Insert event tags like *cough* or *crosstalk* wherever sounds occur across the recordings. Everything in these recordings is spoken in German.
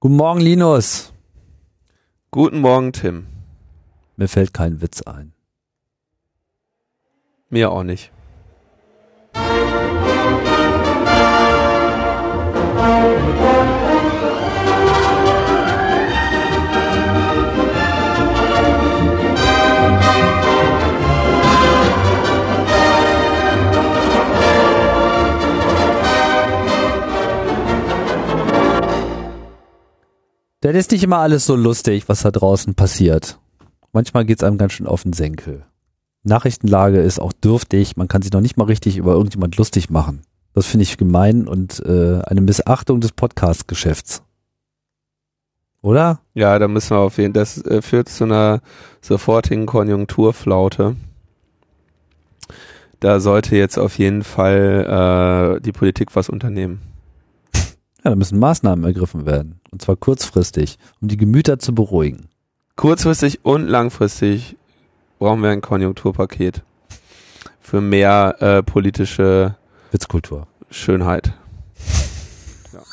Guten Morgen, Linus. Guten Morgen, Tim. Mir fällt kein Witz ein. Mir auch nicht. Denn ist nicht immer alles so lustig, was da draußen passiert. Manchmal geht's einem ganz schön auf den Senkel. Nachrichtenlage ist auch dürftig, man kann sich noch nicht mal richtig über irgendjemand lustig machen. Das finde ich gemein und äh, eine Missachtung des Podcast-Geschäfts. Oder? Ja, da müssen wir auf jeden Fall. Das äh, führt zu einer sofortigen Konjunkturflaute. Da sollte jetzt auf jeden Fall äh, die Politik was unternehmen. Ja, da müssen Maßnahmen ergriffen werden. Und zwar kurzfristig, um die Gemüter zu beruhigen. Kurzfristig und langfristig brauchen wir ein Konjunkturpaket für mehr äh, politische Witzkultur. Schönheit.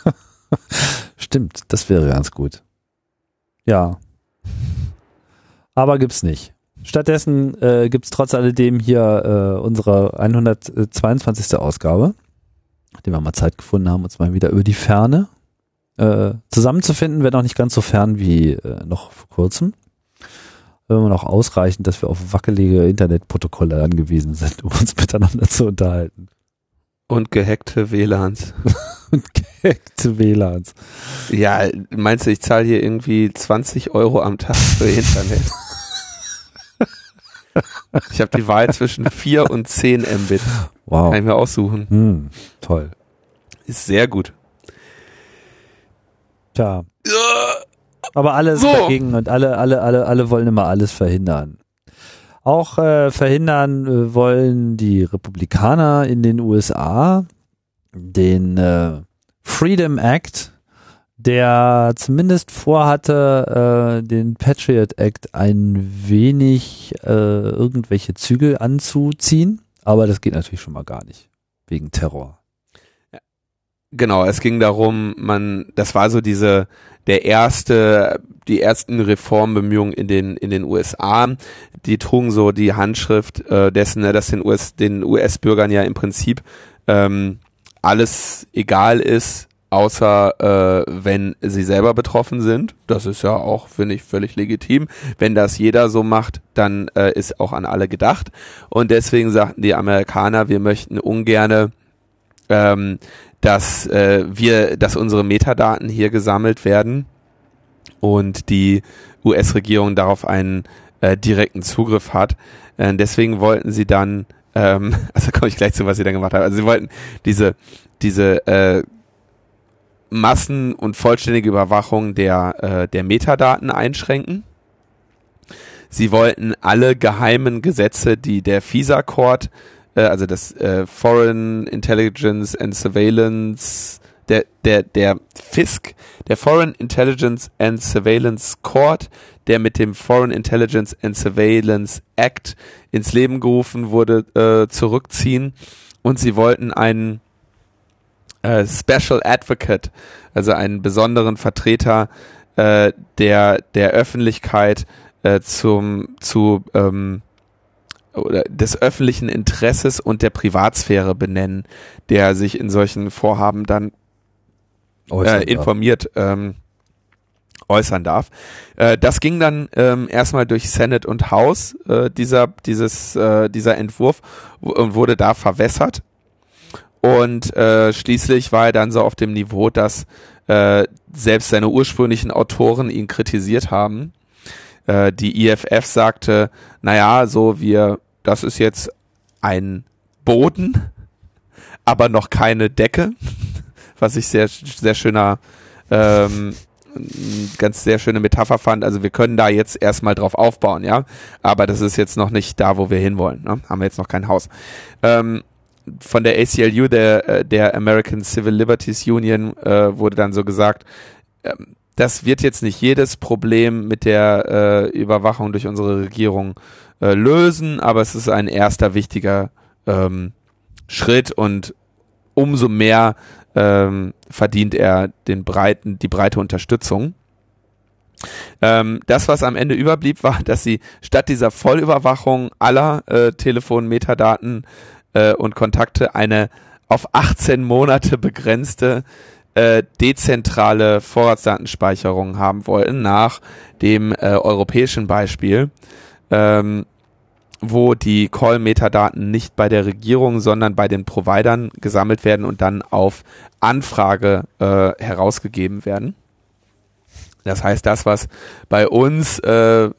*laughs* Stimmt, das wäre ganz gut. Ja. Aber gibt's nicht. Stattdessen äh, gibt's trotz alledem hier äh, unsere 122. Ausgabe, nachdem wir mal Zeit gefunden haben, uns mal wieder über die Ferne äh, zusammenzufinden, wenn auch nicht ganz so fern wie äh, noch vor kurzem. Immer noch ausreichend, dass wir auf wackelige Internetprotokolle angewiesen sind, um uns *laughs* miteinander zu unterhalten. Und gehackte WLANs. *laughs* Und gehackte WLANs. Ja, meinst du, ich zahle hier irgendwie 20 Euro am Tag für Internet? *laughs* ich habe die Wahl zwischen 4 und 10 Mbit. Wow. Kann ich mir aussuchen. Hm, toll. Ist sehr gut. Tja. Aber alles So. dagegen und alle, alle, alle, alle wollen immer alles verhindern. Auch äh, verhindern äh, wollen die Republikaner in den USA den äh, Freedom Act, der zumindest vorhatte, äh, den Patriot Act ein wenig äh, irgendwelche Zügel anzuziehen. Aber das geht natürlich schon mal gar nicht. Wegen Terror. Genau, es ging darum, man, das war so diese, der erste, die ersten Reformbemühungen in den, in den USA, die trugen so die Handschrift äh, dessen, ne, dass den US, den US-Bürgern ja im Prinzip ähm, alles egal ist, außer äh, wenn sie selber betroffen sind. Das ist ja auch, finde ich, völlig legitim. Wenn das jeder so macht, dann äh, ist auch an alle gedacht. Und deswegen sagten die Amerikaner, wir möchten ungerne ähm, dass äh, wir, dass unsere Metadaten hier gesammelt werden und die US-Regierung darauf einen äh, direkten Zugriff hat. Äh, deswegen wollten sie dann, ähm, *laughs* also komme ich gleich zu, was sie dann gemacht haben. Also sie wollten diese diese äh, Massen- und vollständige Überwachung der äh, der Metadaten einschränken. Sie wollten alle geheimen Gesetze, die der FISA-Court äh, also das äh, Foreign Intelligence and Surveillance, der, der, der FISC, der Foreign Intelligence and Surveillance Court, der mit dem Foreign Intelligence and Surveillance Act ins Leben gerufen wurde, äh, zurückziehen. Und sie wollten einen äh, Special Advocate, also einen besonderen Vertreter äh, der, der Öffentlichkeit äh, zum, zu, ähm, oder des öffentlichen Interesses und der Privatsphäre benennen, der sich in solchen Vorhaben dann äh, informiert ähm, äußern darf. Äh, das ging dann ähm, erstmal durch Senate und House, äh, dieser, dieses, äh, dieser Entwurf, und wurde da verwässert. Und äh, schließlich war er dann so auf dem Niveau, dass äh, selbst seine ursprünglichen Autoren ihn kritisiert haben. Äh, die IFF sagte, naja, so wir, das ist jetzt ein Boden, aber noch keine Decke, *laughs* was ich sehr, sehr schöner, ähm, ganz sehr schöne Metapher fand. Also wir können da jetzt erstmal drauf aufbauen, ja, aber das ist jetzt noch nicht da, wo wir hinwollen. Ne? Haben wir jetzt noch kein Haus. Ähm, von der ACLU, der, äh, der American Civil Liberties Union, äh, wurde dann so gesagt, ähm, das wird jetzt nicht jedes Problem mit der äh, Überwachung durch unsere Regierung äh, lösen, aber es ist ein erster wichtiger ähm, Schritt und umso mehr ähm, verdient er den breiten, die breite Unterstützung. Ähm, das, was am Ende überblieb, war, dass sie statt dieser Vollüberwachung aller äh, Telefon-Metadaten äh, und Kontakte eine auf 18 Monate begrenzte äh, dezentrale Vorratsdatenspeicherung haben wollten, nach dem äh, europäischen Beispiel, ähm, wo die Call-Metadaten nicht bei der Regierung, sondern bei den Providern gesammelt werden und dann auf Anfrage äh, herausgegeben werden. Das heißt, das, was bei uns äh,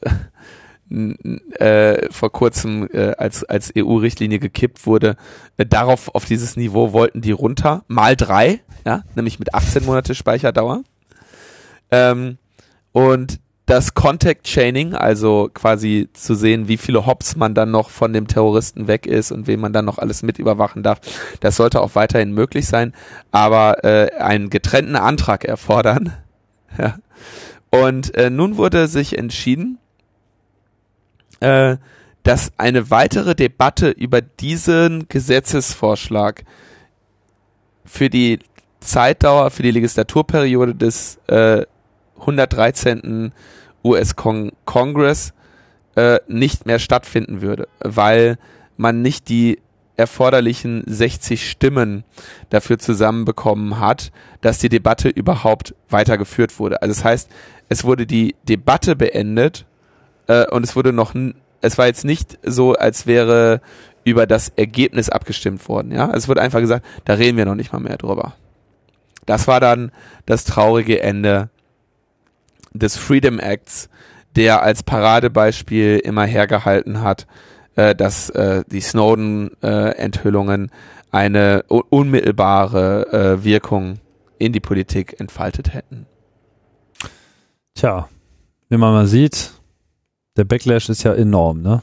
äh, vor kurzem äh, als, als EU-Richtlinie gekippt wurde, äh, darauf, auf dieses Niveau wollten die runter, mal drei, ja, nämlich mit 18 Monate Speicherdauer. Ähm, und das Contact Chaining, also quasi zu sehen, wie viele Hops man dann noch von dem Terroristen weg ist und wen man dann noch alles mit überwachen darf, das sollte auch weiterhin möglich sein, aber äh, einen getrennten Antrag erfordern. *laughs* Ja. Und äh, nun wurde sich entschieden, äh, dass eine weitere Debatte über diesen Gesetzesvorschlag für die Zeitdauer, für die Legislaturperiode des äh, 113. US-Kongress äh, nicht mehr stattfinden würde, weil man nicht die erforderlichen 60 Stimmen dafür zusammenbekommen hat, dass die Debatte überhaupt weitergeführt wurde. Also das heißt, es wurde die Debatte beendet äh, und es wurde noch, es war jetzt nicht so, als wäre über das Ergebnis abgestimmt worden. Ja, es wurde einfach gesagt, da reden wir noch nicht mal mehr drüber. Das war dann das traurige Ende des Freedom Acts, der als Paradebeispiel immer hergehalten hat, äh, dass äh, die Snowden-Enthüllungen äh, eine unmittelbare äh, Wirkung in die Politik entfaltet hätten. Tja, wie man mal sieht, der Backlash ist ja enorm, ne?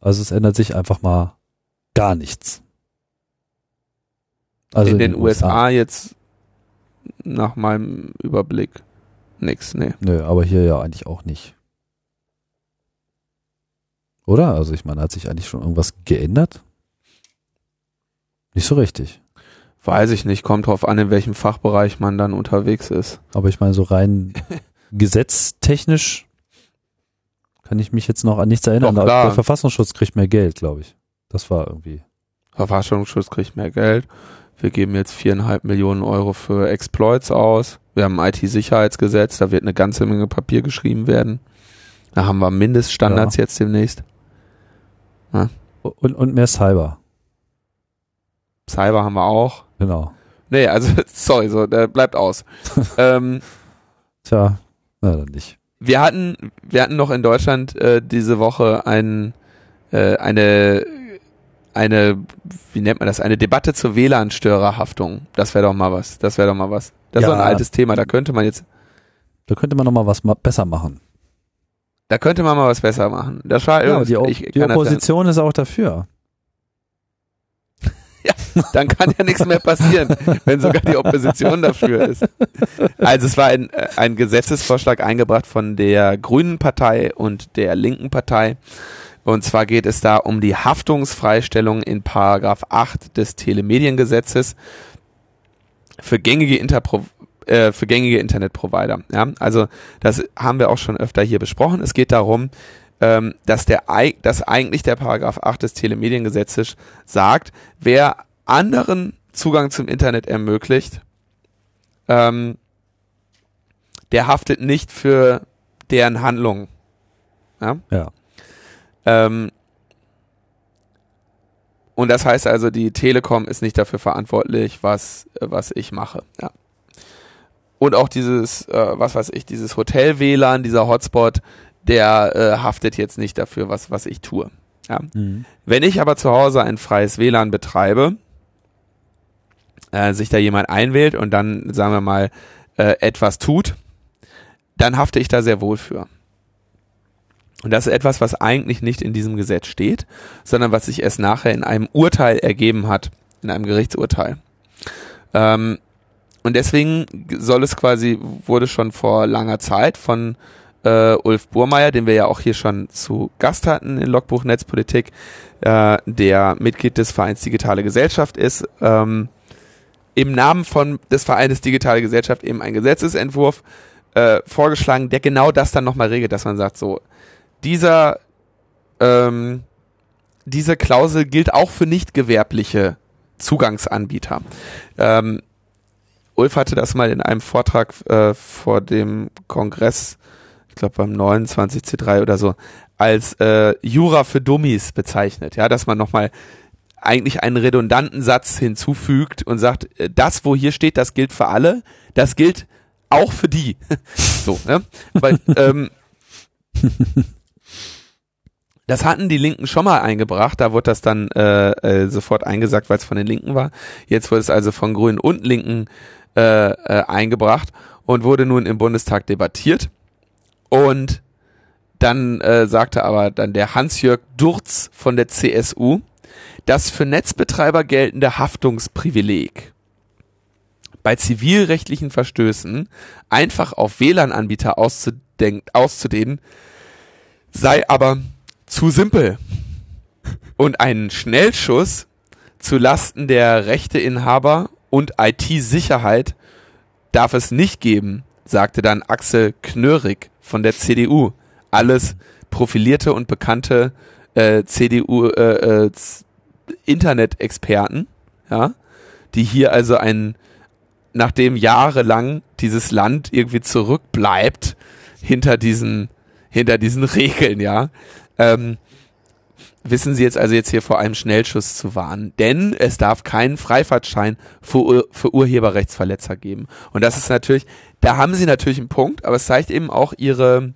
Also es ändert sich einfach mal gar nichts. Also in, in den, USA, USA jetzt nach meinem Überblick nix, nee. Nö, aber hier ja eigentlich auch nicht. Oder? Also ich meine, hat sich eigentlich schon irgendwas geändert? Nicht so richtig. Weiß ich nicht, kommt drauf an, in welchem Fachbereich man dann unterwegs ist. Aber ich meine, so rein *laughs* gesetztechnisch kann ich mich jetzt noch an nichts erinnern. Doch, der Verfassungsschutz kriegt mehr Geld, glaube ich. Das war irgendwie. Verfassungsschutz kriegt mehr Geld. Wir geben jetzt viereinhalb Millionen Euro für Exploits aus. Wir haben ein IT-Sicherheitsgesetz, da wird eine ganze Menge Papier geschrieben werden. Da haben wir Mindeststandards ja. jetzt demnächst. Ja. Und, und mehr Cyber. Cyber haben wir auch. Genau. Nee, also, *laughs* sorry, so, der bleibt aus. *laughs* ähm, Tja, na dann nicht. Wir hatten, wir hatten noch in Deutschland äh, diese Woche ein, äh, eine, eine, wie nennt man das, eine Debatte zur WLAN-Störerhaftung. Das wäre doch mal was. Das wäre doch mal was. Das ja, ist doch ein altes Thema. Da könnte man jetzt. Da könnte man noch mal was besser machen. Da könnte man mal was besser machen. Das war ja, die, o ich, die Opposition ist auch dafür. Ja, dann kann ja nichts mehr passieren, wenn sogar die Opposition dafür ist. Also es war ein, äh, ein Gesetzesvorschlag eingebracht von der Grünen Partei und der Linken Partei. Und zwar geht es da um die Haftungsfreistellung in Paragraph 8 des Telemediengesetzes für gängige Interpro äh, für gängige Internetprovider. Ja? Also das haben wir auch schon öfter hier besprochen. Es geht darum, ähm, dass, der, dass eigentlich der Paragraph 8 des Telemediengesetzes sagt, wer anderen Zugang zum Internet ermöglicht, ähm, der haftet nicht für deren Handlungen. Ja. ja. Ähm, und das heißt also, die Telekom ist nicht dafür verantwortlich, was, was ich mache. Ja. Und auch dieses, äh, was weiß ich, dieses Hotel-WLAN, dieser Hotspot, der äh, haftet jetzt nicht dafür, was, was ich tue. Ja. Mhm. Wenn ich aber zu Hause ein freies WLAN betreibe, äh, sich da jemand einwählt und dann, sagen wir mal, äh, etwas tut, dann hafte ich da sehr wohl für. Und das ist etwas, was eigentlich nicht in diesem Gesetz steht, sondern was sich erst nachher in einem Urteil ergeben hat, in einem Gerichtsurteil. Ähm, und deswegen soll es quasi, wurde schon vor langer Zeit von äh, Ulf Burmeier, den wir ja auch hier schon zu Gast hatten in Logbuch Netzpolitik, äh, der Mitglied des Vereins Digitale Gesellschaft ist, ähm, im Namen von des Vereines Digitale Gesellschaft eben einen Gesetzesentwurf äh, vorgeschlagen, der genau das dann nochmal regelt, dass man sagt, so, dieser, ähm, diese Klausel gilt auch für nicht gewerbliche Zugangsanbieter. Ähm, Ulf hatte das mal in einem Vortrag äh, vor dem Kongress, ich glaube beim 29C3 oder so, als äh, Jura für Dummies bezeichnet. Ja, dass man nochmal eigentlich einen redundanten Satz hinzufügt und sagt, äh, das, wo hier steht, das gilt für alle, das gilt auch für die. *laughs* so, ne? Weil, *laughs* ähm, das hatten die Linken schon mal eingebracht, da wurde das dann äh, äh, sofort eingesagt, weil es von den Linken war. Jetzt wurde es also von Grünen und Linken äh, äh, eingebracht und wurde nun im Bundestag debattiert. Und dann äh, sagte aber dann der Hans-Jörg Durz von der CSU, das für Netzbetreiber geltende Haftungsprivileg bei zivilrechtlichen Verstößen einfach auf WLAN-Anbieter auszudehnen, sei aber zu simpel. Und einen Schnellschuss zu Lasten der Rechteinhaber und IT-Sicherheit darf es nicht geben, sagte dann Axel Knörig von der CDU. Alles profilierte und bekannte äh, CDU äh, äh, Internet-Experten, ja, die hier also ein nachdem jahrelang dieses Land irgendwie zurückbleibt hinter diesen, hinter diesen Regeln, ja, ähm, wissen Sie jetzt also jetzt hier vor einem Schnellschuss zu warnen. Denn es darf keinen Freifahrtschein für, für Urheberrechtsverletzer geben. Und das ist natürlich, da haben Sie natürlich einen Punkt, aber es zeigt eben auch Ihre,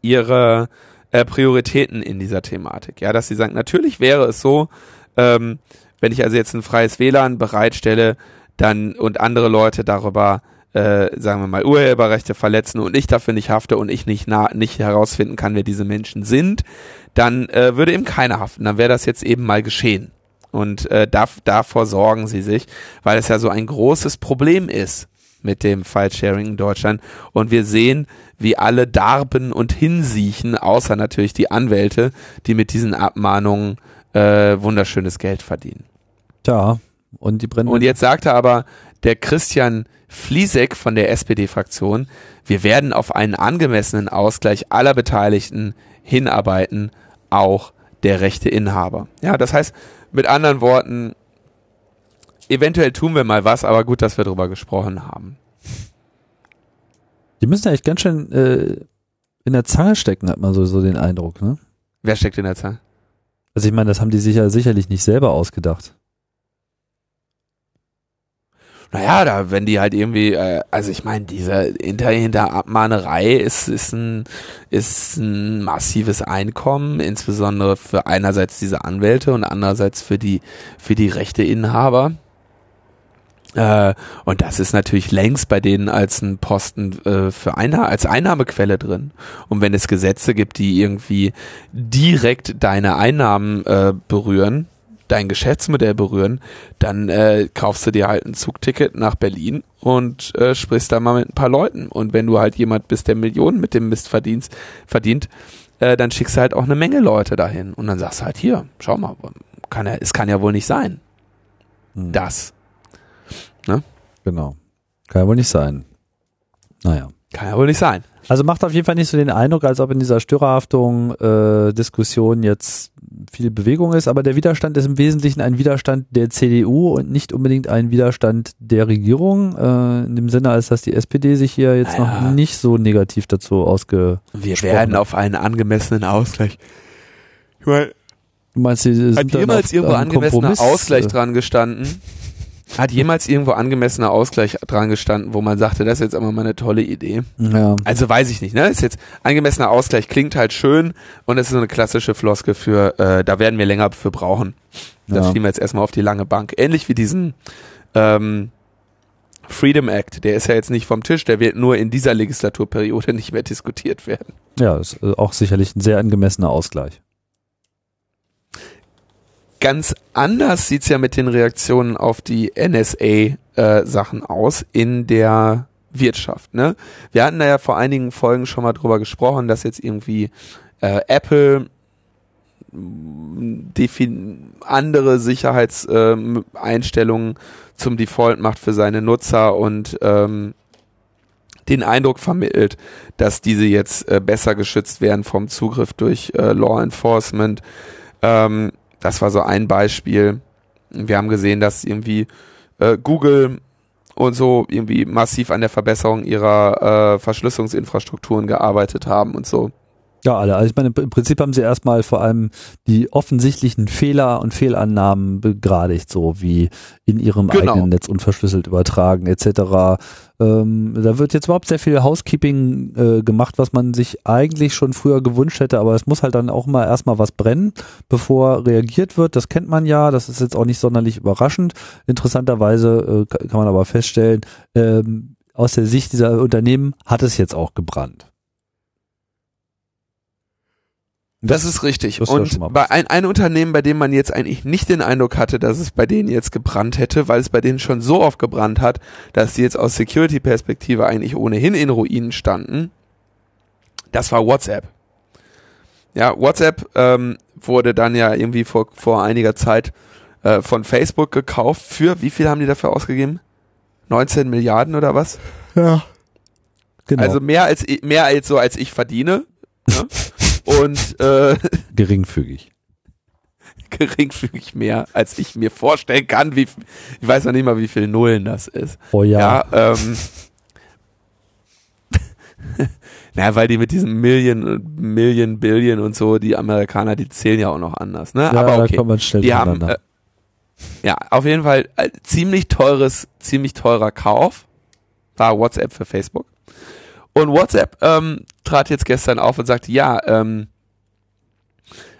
Ihre äh, Prioritäten in dieser Thematik. Ja, dass Sie sagen, natürlich wäre es so, ähm, wenn ich also jetzt ein freies WLAN bereitstelle, dann und andere Leute darüber äh, sagen wir mal, Urheberrechte verletzen und ich dafür nicht hafte und ich nicht, na, nicht herausfinden kann, wer diese Menschen sind, dann äh, würde eben keiner haften. Dann wäre das jetzt eben mal geschehen. Und äh, da, davor sorgen sie sich, weil es ja so ein großes Problem ist mit dem File-Sharing in Deutschland. Und wir sehen, wie alle darben und hinsiechen, außer natürlich die Anwälte, die mit diesen Abmahnungen äh, wunderschönes Geld verdienen. Tja, und die brennen. Und jetzt sagte aber der Christian Fliesek von der SPD-Fraktion, wir werden auf einen angemessenen Ausgleich aller Beteiligten hinarbeiten, auch der rechte Inhaber. Ja, das heißt, mit anderen Worten, eventuell tun wir mal was, aber gut, dass wir darüber gesprochen haben. Die müssen ja echt ganz schön äh, in der Zange stecken, hat man so, so den Eindruck, ne? Wer steckt in der Zange? Also ich meine, das haben die sicher sicherlich nicht selber ausgedacht naja, da, wenn die halt irgendwie, äh, also ich meine, diese hinter, hinter Abmahnerei ist, ist ein, ist ein massives Einkommen, insbesondere für einerseits diese Anwälte und andererseits für die, für die Rechteinhaber. Äh, und das ist natürlich längst bei denen als ein Posten äh, für Einna als Einnahmequelle drin. Und wenn es Gesetze gibt, die irgendwie direkt deine Einnahmen äh, berühren, dein Geschäftsmodell berühren, dann äh, kaufst du dir halt ein Zugticket nach Berlin und äh, sprichst da mal mit ein paar Leuten. Und wenn du halt jemand bist, der Millionen mit dem Mist verdient, verdient äh, dann schickst du halt auch eine Menge Leute dahin. Und dann sagst du halt hier, schau mal, kann ja, es kann ja wohl nicht sein. Hm. Das. Ne? Genau. Kann ja wohl nicht sein. Naja. Kann ja wohl nicht sein. Also macht auf jeden Fall nicht so den Eindruck, als ob in dieser Störerhaftung äh, jetzt viel Bewegung ist, aber der Widerstand ist im Wesentlichen ein Widerstand der CDU und nicht unbedingt ein Widerstand der Regierung, äh, in dem Sinne, als dass die SPD sich hier jetzt naja. noch nicht so negativ dazu ausge. Wir werden auf einen angemessenen Ausgleich. Ich meine, du meinst, sie hat jemals irgendwo angemessener Ausgleich äh, dran gestanden? Hat jemals irgendwo angemessener Ausgleich dran gestanden, wo man sagte, das ist jetzt aber mal eine tolle Idee? Ja. Also weiß ich nicht, ne? Ist jetzt angemessener Ausgleich klingt halt schön und es ist so eine klassische Floske für, äh, da werden wir länger für brauchen. Das ja. schieben wir jetzt erstmal auf die lange Bank. Ähnlich wie diesen ähm, Freedom Act, der ist ja jetzt nicht vom Tisch, der wird nur in dieser Legislaturperiode *laughs* nicht mehr diskutiert werden. Ja, ist äh, auch sicherlich ein sehr angemessener Ausgleich. Ganz anders sieht's ja mit den Reaktionen auf die NSA-Sachen äh, aus in der Wirtschaft. Ne? Wir hatten da ja vor einigen Folgen schon mal drüber gesprochen, dass jetzt irgendwie äh, Apple andere Sicherheitseinstellungen ähm, zum Default macht für seine Nutzer und ähm, den Eindruck vermittelt, dass diese jetzt äh, besser geschützt werden vom Zugriff durch äh, Law Enforcement. Ähm, das war so ein Beispiel. Wir haben gesehen, dass irgendwie äh, Google und so irgendwie massiv an der Verbesserung ihrer äh, Verschlüsselungsinfrastrukturen gearbeitet haben und so. Ja, alle. Also ich meine, im Prinzip haben sie erstmal vor allem die offensichtlichen Fehler und Fehlannahmen begradigt, so wie in ihrem genau. eigenen Netz unverschlüsselt übertragen etc. Ähm, da wird jetzt überhaupt sehr viel Housekeeping äh, gemacht, was man sich eigentlich schon früher gewünscht hätte, aber es muss halt dann auch mal erstmal was brennen, bevor reagiert wird. Das kennt man ja, das ist jetzt auch nicht sonderlich überraschend. Interessanterweise äh, kann man aber feststellen, ähm, aus der Sicht dieser Unternehmen hat es jetzt auch gebrannt. Das, das ist richtig. Das und bei ein, ein Unternehmen, bei dem man jetzt eigentlich nicht den Eindruck hatte, dass es bei denen jetzt gebrannt hätte, weil es bei denen schon so oft gebrannt hat, dass sie jetzt aus Security-Perspektive eigentlich ohnehin in Ruinen standen, das war WhatsApp. Ja, WhatsApp ähm, wurde dann ja irgendwie vor, vor einiger Zeit äh, von Facebook gekauft. Für wie viel haben die dafür ausgegeben? 19 Milliarden oder was? Ja. Genau. Also mehr als mehr als so als ich verdiene. Ne? *laughs* Und äh, *laughs* geringfügig. geringfügig mehr, als ich mir vorstellen kann. Wie, ich weiß noch nicht mal, wie viel Nullen das ist. Oh ja. ja ähm, *laughs* naja, weil die mit diesem Million, Million, Billion und so, die Amerikaner, die zählen ja auch noch anders. Ne? Ja, Aber okay, da kommt man schnell die haben, äh, ja, auf jeden Fall äh, ziemlich teures, ziemlich teurer Kauf war WhatsApp für Facebook. Und WhatsApp ähm, trat jetzt gestern auf und sagte, ja, ähm,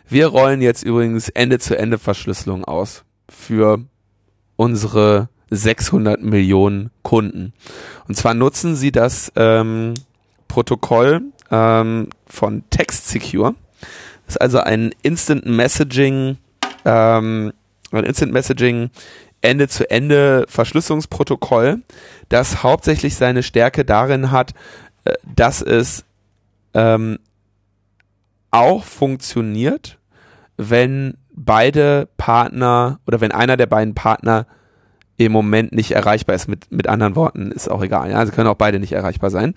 wir rollen jetzt übrigens Ende-zu-Ende-Verschlüsselung aus für unsere 600 Millionen Kunden. Und zwar nutzen sie das ähm, Protokoll ähm, von Text Secure. Das ist also ein Instant Messaging, ähm, ein Instant Messaging Ende-zu-Ende Verschlüsselungsprotokoll, das hauptsächlich seine Stärke darin hat, dass es ähm, auch funktioniert, wenn beide Partner oder wenn einer der beiden Partner im Moment nicht erreichbar ist. Mit, mit anderen Worten ist auch egal. Also können auch beide nicht erreichbar sein.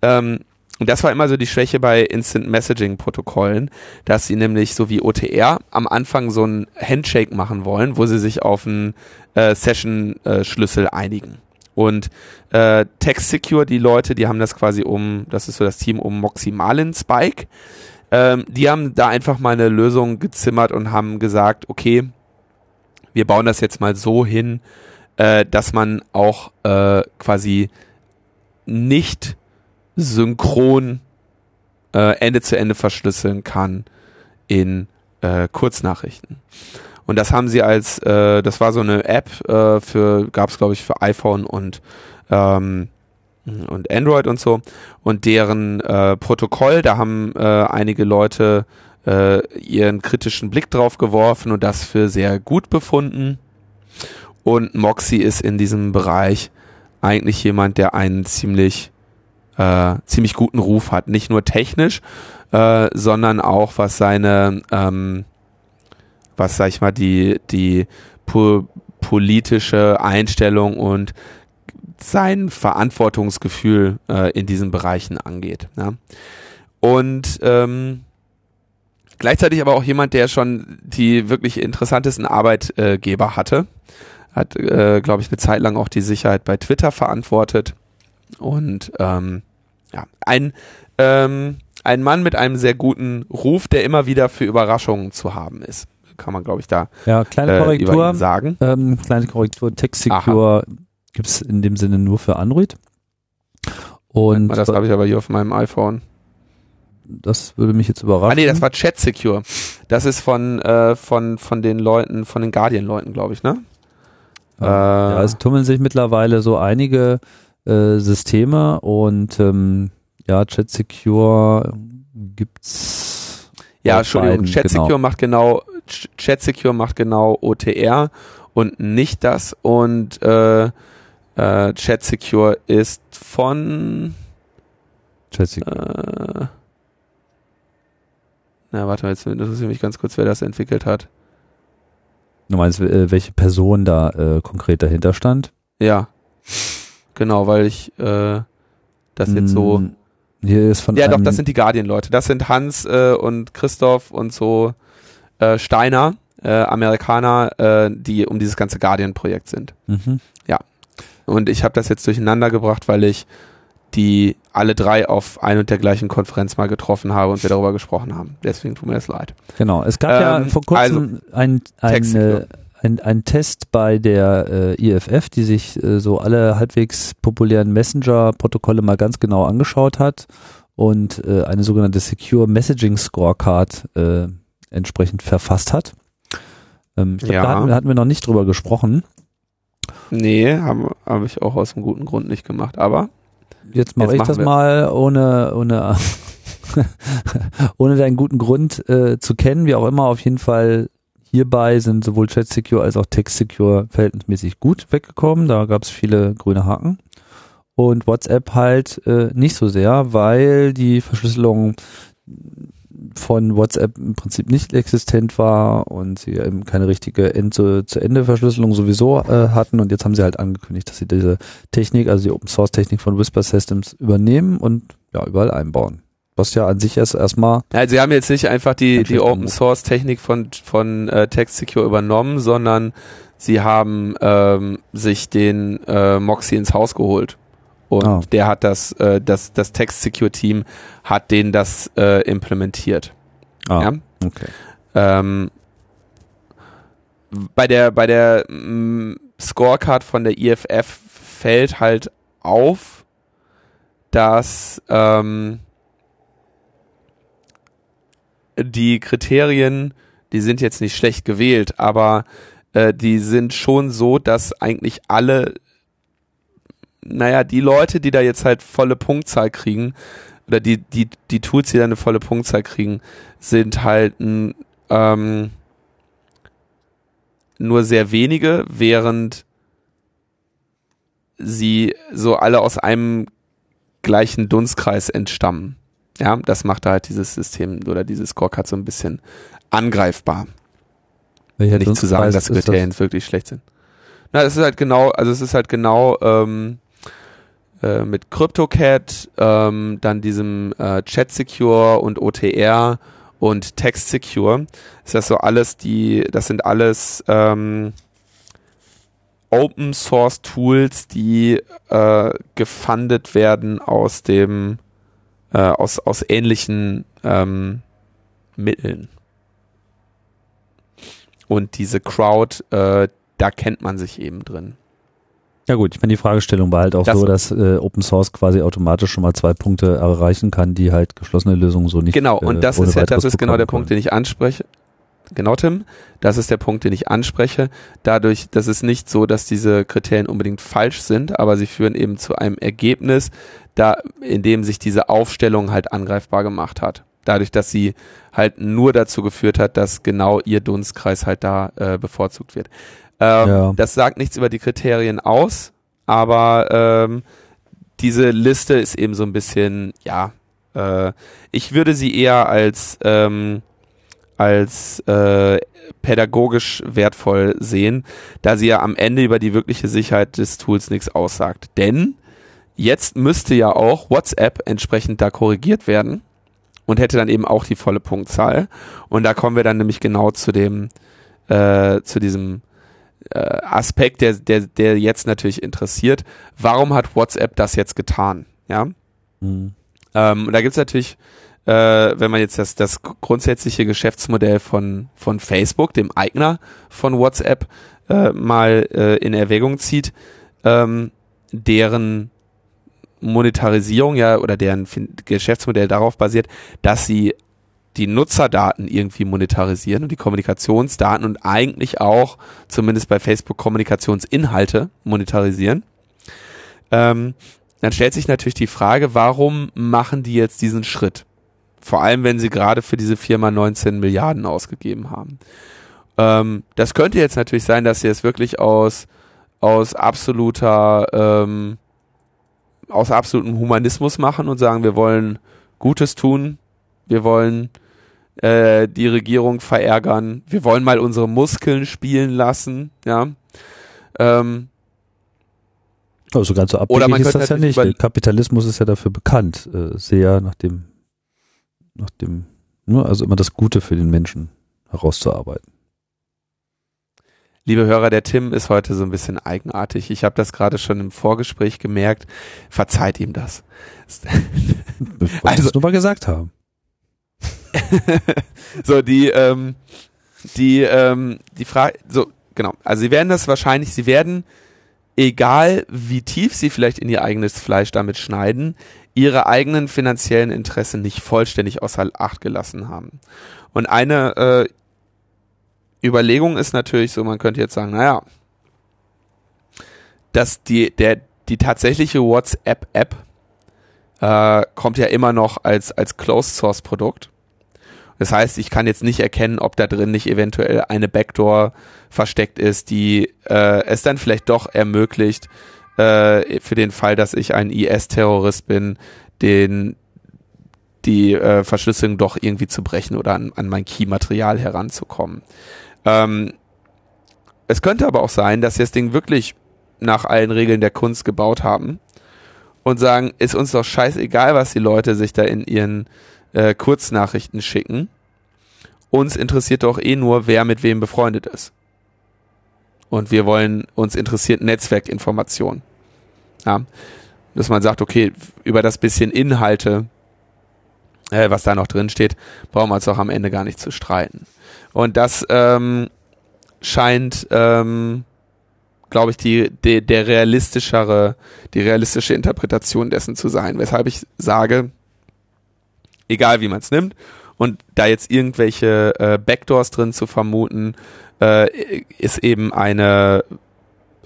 Ähm, und das war immer so die Schwäche bei Instant Messaging Protokollen, dass sie nämlich so wie OTR am Anfang so ein Handshake machen wollen, wo sie sich auf einen äh, Session äh, einigen. Und äh, Text Secure, die Leute, die haben das quasi um, das ist so das Team um Moximalin Spike. Ähm, die haben da einfach mal eine Lösung gezimmert und haben gesagt, okay, wir bauen das jetzt mal so hin, äh, dass man auch äh, quasi nicht synchron äh, Ende zu Ende verschlüsseln kann in äh, Kurznachrichten. Und das haben sie als, äh, das war so eine App äh, für, gab es glaube ich für iPhone und ähm, und Android und so. Und deren äh, Protokoll, da haben äh, einige Leute äh, ihren kritischen Blick drauf geworfen und das für sehr gut befunden. Und Moxie ist in diesem Bereich eigentlich jemand, der einen ziemlich, äh, ziemlich guten Ruf hat. Nicht nur technisch, sondern auch was seine ähm, was, sag ich mal, die, die po politische Einstellung und sein Verantwortungsgefühl äh, in diesen Bereichen angeht. Ja. Und ähm, gleichzeitig aber auch jemand, der schon die wirklich interessantesten Arbeitgeber hatte. Hat, äh, glaube ich, eine Zeit lang auch die Sicherheit bei Twitter verantwortet. Und ähm, ja, ein, ähm, ein Mann mit einem sehr guten Ruf, der immer wieder für Überraschungen zu haben ist kann man, glaube ich, da ja, kleine Korrektur, äh, sagen. Ähm, kleine Korrektur, Text Secure gibt es in dem Sinne nur für Android. Und das habe ich aber hier auf meinem iPhone. Das würde mich jetzt überraschen. Ah nee, das war Chat Secure. Das ist von, äh, von, von den Leuten, von den Guardian-Leuten, glaube ich, ne? Ja, äh, es tummeln sich mittlerweile so einige äh, Systeme und ähm, ja, Chat Secure gibt's. Ja, Entschuldigung, Chat Secure genau. macht genau Chat Secure macht genau OTR und nicht das und äh, äh, Chat Secure ist von Chat Secure. Na, warte mal, jetzt interessiert mich ganz kurz, wer das entwickelt hat. Du meinst, äh, welche Person da äh, konkret dahinter stand? Ja. Genau, weil ich äh, das jetzt so. Hm, Hier ist von Ja, doch, das sind die Guardian-Leute. Das sind Hans äh, und Christoph und so äh, Steiner, äh, Amerikaner, äh, die um dieses ganze Guardian-Projekt sind. Mhm. Und ich habe das jetzt durcheinander gebracht, weil ich die alle drei auf ein und der gleichen Konferenz mal getroffen habe und wir darüber gesprochen haben. Deswegen tut mir das leid. Genau, es gab ja Ähm, vor kurzem ein, ein, Text- äh, ein, ein Test bei der äh, IFF, die sich äh, so alle halbwegs populären Messenger-Protokolle mal ganz genau angeschaut hat und äh, eine sogenannte Secure Messaging Scorecard äh, entsprechend verfasst hat. Ähm, ich glaube, Ja. da hatten, wir- hatten wir noch nicht drüber gesprochen. Nee, habe hab ich auch aus einem guten Grund nicht gemacht. Aber Jetzt mache ich das wir. mal ohne, ohne, *laughs* ohne deinen guten Grund äh, zu kennen. Wie auch immer, auf jeden Fall hierbei sind sowohl Chat Secure als auch Text Secure verhältnismäßig gut weggekommen. Da gab es viele grüne Haken. Und WhatsApp halt äh, nicht so sehr, weil die Verschlüsselung von WhatsApp im Prinzip nicht existent war und sie eben keine richtige End-zu-Ende-Verschlüsselung sowieso äh, hatten. Und jetzt haben sie halt angekündigt, dass sie diese Technik, also die Open Source Technik von Whisper Systems übernehmen und ja, überall einbauen. Was ja an sich erst erstmal, Ja, sie haben jetzt nicht einfach die, die Open. Source Technik von, von äh, Text Secure übernommen, sondern sie haben ähm, sich den äh, Moxie ins Haus geholt. Und Ah. der hat das, äh, das, das Text Secure Team hat den das äh, implementiert. ah, Ja? okay. Ähm, bei der, bei der mm, Scorecard von der IFF fällt halt auf, dass ähm, die Kriterien, die sind jetzt nicht schlecht gewählt, aber äh, die sind schon so, dass eigentlich alle, naja, die Leute, die da jetzt halt volle Punktzahl kriegen, oder die, die, die Tools, die da eine volle Punktzahl kriegen, sind halt ein, ähm, nur sehr wenige, während sie so alle aus einem gleichen Dunstkreis entstammen. Ja, das macht halt dieses System oder dieses Scorecard so ein bisschen angreifbar. Welcher Nicht zu sagen, Dunstkreis dass Kriterien wirklich schlecht sind. Na, es ist halt genau, also es ist halt genau ähm, äh, mit CryptoCat, ähm, dann diesem äh, Chat Secure und OTR und Text Secure. Ist das so alles die, das sind alles ähm, Open Source Tools, die äh, gefundet werden aus dem äh, aus, aus ähnlichen ähm, Mitteln. Und diese Crowd, äh, da kennt man sich eben drin. Ja gut, ich meine, die Fragestellung war halt auch Das- so, dass äh, Open Source quasi automatisch schon mal zwei Punkte erreichen kann, die halt geschlossene Lösungen so nicht Genau, äh, und das ohne ist ja, das ist genau der bekommen Punkt, den ich anspreche. Genau, Tim. Das ist der Punkt, den ich anspreche. Dadurch, das ist nicht so, dass diese Kriterien unbedingt falsch sind, aber sie führen eben zu einem Ergebnis, da, in dem sich diese Aufstellung halt angreifbar gemacht hat. Dadurch, dass sie halt nur dazu geführt hat, dass genau ihr Dunstkreis halt da äh, bevorzugt wird. Ähm, Ja. Das sagt nichts über die Kriterien aus, aber ähm, diese Liste ist eben so ein bisschen, ja, äh, ich würde sie eher als ähm, als äh, pädagogisch wertvoll sehen, da sie ja am Ende über die wirkliche Sicherheit des Tools nichts aussagt. Denn jetzt müsste ja auch WhatsApp entsprechend da korrigiert werden und hätte dann eben auch die volle Punktzahl. Und da kommen wir dann nämlich genau zu dem, äh, zu diesem äh, Aspekt, der, der, der jetzt natürlich interessiert. Warum hat WhatsApp das jetzt getan? Ja. Mhm. Ähm, da gibt's natürlich, äh, wenn man jetzt das, das grundsätzliche Geschäftsmodell von, von Facebook, dem Eigner von WhatsApp, äh, mal äh, in Erwägung zieht, ähm, deren Monetarisierung ja oder deren Geschäftsmodell darauf basiert, dass sie die Nutzerdaten irgendwie monetarisieren und die Kommunikationsdaten und eigentlich auch, zumindest bei Facebook, Kommunikationsinhalte monetarisieren. Ähm, dann stellt sich natürlich die Frage, warum machen die jetzt diesen Schritt? Vor allem, wenn sie gerade für diese Firma 19 Milliarden ausgegeben haben. Ähm, das könnte jetzt natürlich sein, dass sie es wirklich aus, aus absoluter, ähm, aus absolutem Humanismus machen und sagen, wir wollen Gutes tun, wir wollen äh, die Regierung verärgern. Wir wollen mal unsere Muskeln spielen lassen, ja. Ähm, also ganz so abwegig ist das ja nicht. Der Kapitalismus ist ja dafür bekannt, äh, sehr nach dem, nach dem, ne, also immer das Gute für den Menschen herauszuarbeiten. Liebe Hörer, der Tim ist heute so ein bisschen eigenartig. Ich habe das gerade schon im Vorgespräch gemerkt. Verzeiht ihm das. Ich also nur mal gesagt haben. *laughs* so die ähm, die ähm, die Frage so genau. Also sie werden das wahrscheinlich. Sie werden egal wie tief sie vielleicht in ihr eigenes Fleisch damit schneiden, ihre eigenen finanziellen Interessen nicht vollständig außer Acht gelassen haben. Und eine äh, Überlegung ist natürlich so, man könnte jetzt sagen, naja, dass die, der, die tatsächliche WhatsApp-App äh, kommt ja immer noch als, als Closed Source Produkt. Das heißt, ich kann jetzt nicht erkennen, ob da drin nicht eventuell eine Backdoor versteckt ist, die äh, es dann vielleicht doch ermöglicht, äh, für den Fall, dass ich ein IS-Terrorist bin, den die äh, Verschlüsselung doch irgendwie zu brechen oder an, an mein Key-Material heranzukommen. Ähm, es könnte aber auch sein, dass sie das Ding wirklich nach allen Regeln der Kunst gebaut haben und sagen, ist uns doch scheißegal, was die Leute sich da in ihren äh, Kurznachrichten schicken. Uns interessiert doch eh nur, wer mit wem befreundet ist. Und wir wollen, uns interessiert Netzwerkinformation. Ja. Dass man sagt, okay, über das bisschen Inhalte, äh, was da noch drin steht, brauchen wir uns doch am Ende gar nicht zu streiten. Und das ähm, scheint, ähm, glaube ich, die, die, der realistischere, die realistische Interpretation dessen zu sein. Weshalb ich sage, egal wie man es nimmt, und da jetzt irgendwelche äh, Backdoors drin zu vermuten, äh, ist eben eine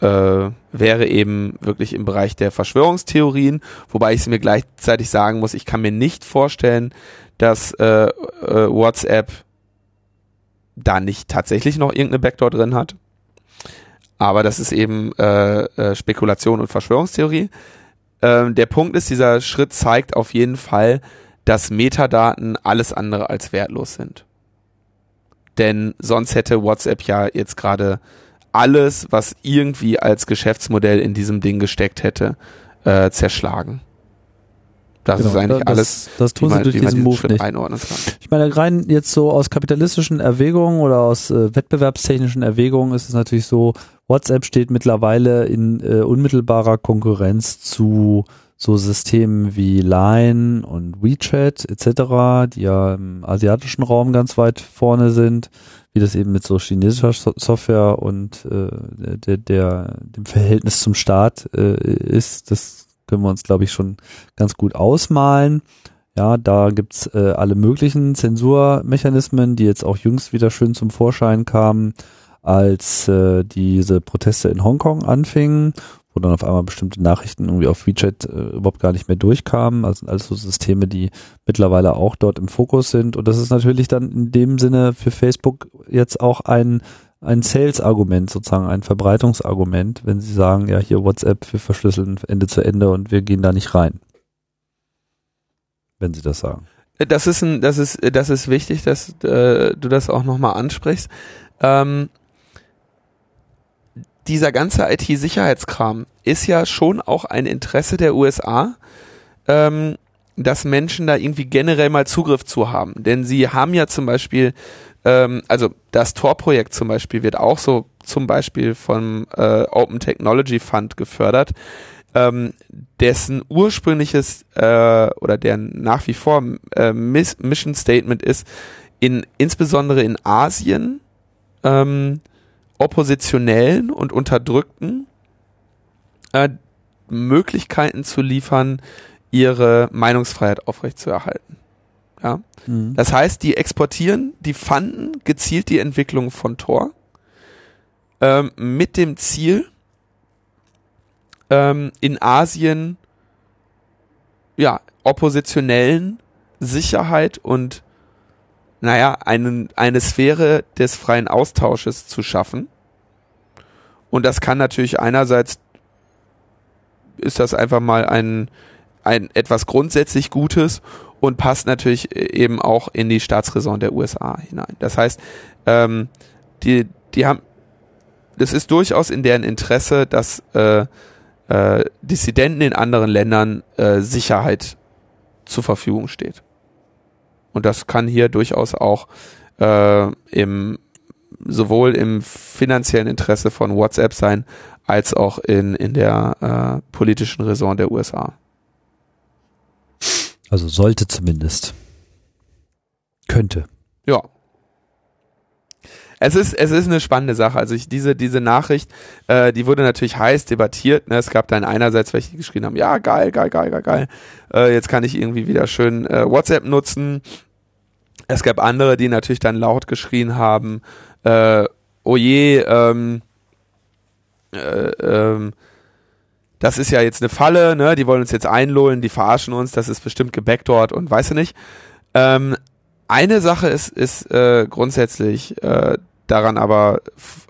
äh, wäre eben wirklich im Bereich der Verschwörungstheorien, wobei ich es mir gleichzeitig sagen muss, ich kann mir nicht vorstellen, dass äh, äh, WhatsApp da nicht tatsächlich noch irgendeine Backdoor drin hat. Aber das ist eben äh, Spekulation und Verschwörungstheorie. Ähm, der Punkt ist, dieser Schritt zeigt auf jeden Fall, dass Metadaten alles andere als wertlos sind. Denn sonst hätte WhatsApp ja jetzt gerade alles, was irgendwie als Geschäftsmodell in diesem Ding gesteckt hätte, äh, zerschlagen. Das genau, ist eigentlich das, alles, das tun sie durch diesen Move nicht. einordnen kann. Ich meine, rein jetzt so aus kapitalistischen Erwägungen oder aus äh, wettbewerbstechnischen Erwägungen ist es natürlich so, WhatsApp steht mittlerweile in äh, unmittelbarer Konkurrenz zu so Systemen wie Line und WeChat etc., die ja im asiatischen Raum ganz weit vorne sind, wie das eben mit so chinesischer Software und äh, der, der dem Verhältnis zum Staat äh, ist, das können wir uns, glaube ich, schon ganz gut ausmalen. Ja, da gibt's äh, alle möglichen Zensurmechanismen, die jetzt auch jüngst wieder schön zum Vorschein kamen, als äh, diese Proteste in Hongkong anfingen, wo dann auf einmal bestimmte Nachrichten irgendwie auf WeChat äh, überhaupt gar nicht mehr durchkamen. Also alles so Systeme, die mittlerweile auch dort im Fokus sind. Und das ist natürlich dann in dem Sinne für Facebook jetzt auch ein ein Sales-Argument, sozusagen ein Verbreitungsargument, wenn sie sagen, ja, hier WhatsApp, wir verschlüsseln Ende zu Ende und wir gehen da nicht rein. Wenn sie das sagen. Das ist ein, das ist, das ist wichtig, dass äh, du das auch nochmal ansprichst. Ähm, dieser ganze IT-Sicherheitskram ist ja schon auch ein Interesse der USA, ähm, dass Menschen da irgendwie generell mal Zugriff zu haben. Denn sie haben ja zum Beispiel ähm, also das Tor-Projekt zum Beispiel wird auch so zum Beispiel vom äh, Open Technology Fund gefördert, ähm, dessen ursprüngliches äh, oder der nach wie vor äh, Mission Statement ist, in insbesondere in Asien ähm, oppositionellen und Unterdrückten äh, Möglichkeiten zu liefern, ihre Meinungsfreiheit aufrechtzuerhalten. Ja? Mhm. Das heißt, die exportieren, die fanden gezielt die Entwicklung von Tor ähm, mit dem Ziel, ähm, in Asien ja, oppositionellen Sicherheit und naja, einen, eine Sphäre des freien Austausches zu schaffen. Und das kann natürlich einerseits ist das einfach mal ein ein etwas grundsätzlich Gutes und passt natürlich eben auch in die Staatsräson der USA hinein. Das heißt, ähm, die, die haben, das ist durchaus in deren Interesse, dass äh, äh, Dissidenten in anderen Ländern äh, Sicherheit zur Verfügung steht. Und das kann hier durchaus auch äh, im sowohl im finanziellen Interesse von WhatsApp sein, als auch in, in der äh, politischen Raison der USA. Also sollte zumindest. Könnte. Ja. Es ist, es ist eine spannende Sache. Also ich, diese, diese Nachricht, äh, die wurde natürlich heiß debattiert. Ne? Es gab dann einerseits welche, die geschrien haben, ja, geil, geil, geil, geil, geil. Äh, jetzt kann ich irgendwie wieder schön äh, WhatsApp nutzen. Es gab andere, die natürlich dann laut geschrien haben, äh, oh je, ähm, äh, ähm, das ist ja jetzt eine Falle, ne? Die wollen uns jetzt einlullen, die verarschen uns, das ist bestimmt gebackdort und weiß ich nicht. Ähm, eine Sache ist, ist äh, grundsätzlich äh, daran aber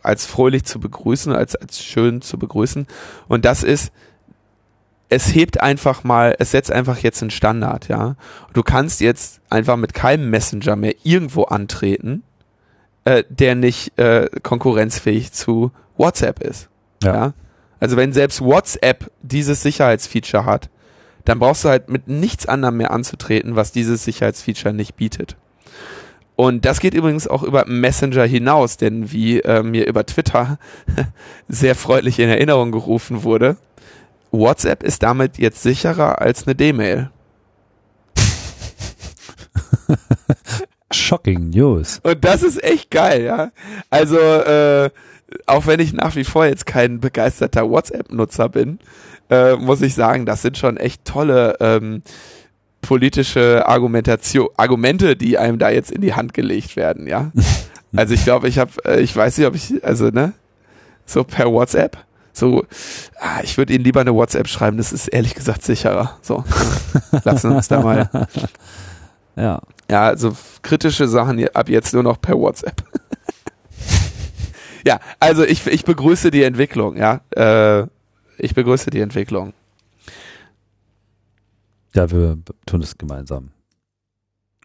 als fröhlich zu begrüßen, als, als schön zu begrüßen. Und das ist, es hebt einfach mal, es setzt einfach jetzt einen Standard, ja. Du kannst jetzt einfach mit keinem Messenger mehr irgendwo antreten, äh, der nicht äh, konkurrenzfähig zu WhatsApp ist. Ja. ja. Also wenn selbst WhatsApp dieses Sicherheitsfeature hat, dann brauchst du halt mit nichts anderem mehr anzutreten, was dieses Sicherheitsfeature nicht bietet. Und das geht übrigens auch über Messenger hinaus, denn wie äh, mir über Twitter *laughs* sehr freundlich in Erinnerung gerufen wurde, WhatsApp ist damit jetzt sicherer als eine D-Mail. Shocking News. Und das ist echt geil, ja. Also, äh, auch wenn ich nach wie vor jetzt kein begeisterter WhatsApp-Nutzer bin, äh, muss ich sagen, das sind schon echt tolle ähm, politische Argumentation, Argumente, die einem da jetzt in die Hand gelegt werden, ja. *laughs* Also ich glaube, ich habe, äh, ich weiß nicht, ob ich, also ne, so per WhatsApp, so, ah, ich würde Ihnen lieber eine WhatsApp schreiben, das ist ehrlich gesagt sicherer. So, lassen uns da mal. *laughs* Ja. Ja, also kritische Sachen ab jetzt nur noch per WhatsApp. *laughs* ja, also ich, ich begrüße die Entwicklung, ja. Äh, ich begrüße die Entwicklung. Ja, wir tun es gemeinsam.